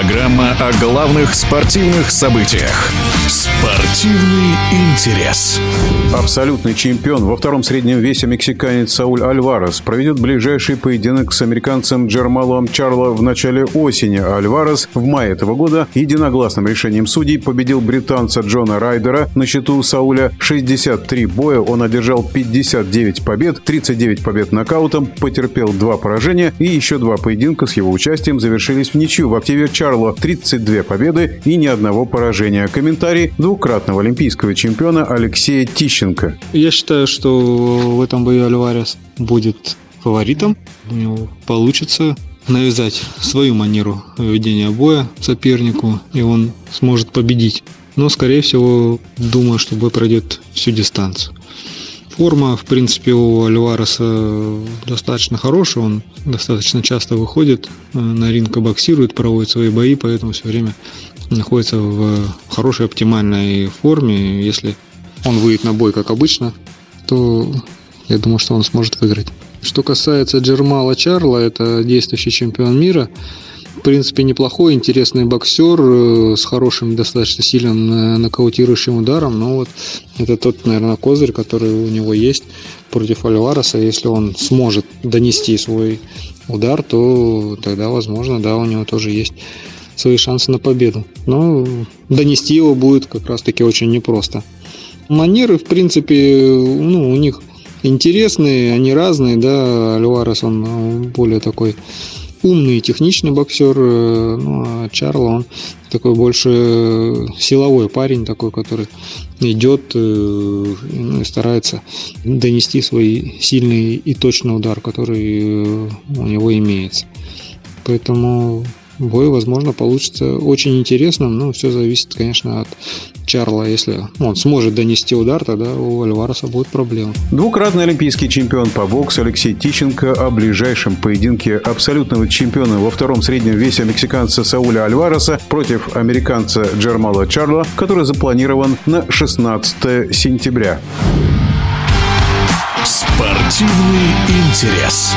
Программа о главных спортивных событиях. Спорт. Спортивный интерес. Абсолютный чемпион во втором среднем весе мексиканец Сауль Альварес проведет ближайший поединок с американцем Джермалом Чарло в начале осени. Альварес в мае этого года единогласным решением судей победил британца Джона Райдера. На счету Сауля 63 боя. Он одержал 59 побед, 39 побед нокаутом, потерпел два поражения и еще два поединка с его участием завершились в ничью. В активе Чарло 32 победы и ни одного поражения. Комментарий двукратного олимпийского чемпиона Алексея Тищенко. Я считаю, что в этом бою Альварес будет фаворитом. У него получится навязать свою манеру ведения боя сопернику, и он сможет победить. Но, скорее всего, думаю, что бой пройдет всю дистанцию. Форма, в принципе, у Альвареса достаточно хорошая. Он достаточно часто выходит на ринг боксирует, проводит свои бои, поэтому все время находится в хорошей оптимальной форме. Если он выйдет на бой, как обычно, то я думаю, что он сможет выиграть. Что касается Джермала Чарла, это действующий чемпион мира. В принципе, неплохой, интересный боксер э, с хорошим, достаточно сильным э, нокаутирующим ударом. Но вот это тот, наверное, козырь, который у него есть против Альвареса. Если он сможет донести свой удар, то тогда, возможно, да, у него тоже есть свои шансы на победу. Но донести его будет как раз-таки очень непросто. Манеры, в принципе, ну, у них интересные, они разные, да, Альварес, он э, более такой умный и техничный боксер, э, ну, а Чарло, он такой больше силовой парень, такой, который идет э, ну, и старается донести свой сильный и точный удар, который у него имеется. Поэтому бой, возможно, получится очень интересным. Но все зависит, конечно, от Чарла. Если он сможет донести удар, тогда у Альвареса будет проблема. Двукратный олимпийский чемпион по боксу Алексей Тищенко о ближайшем поединке абсолютного чемпиона во втором среднем весе мексиканца Сауля Альвареса против американца Джермала Чарла, который запланирован на 16 сентября. Спортивный интерес.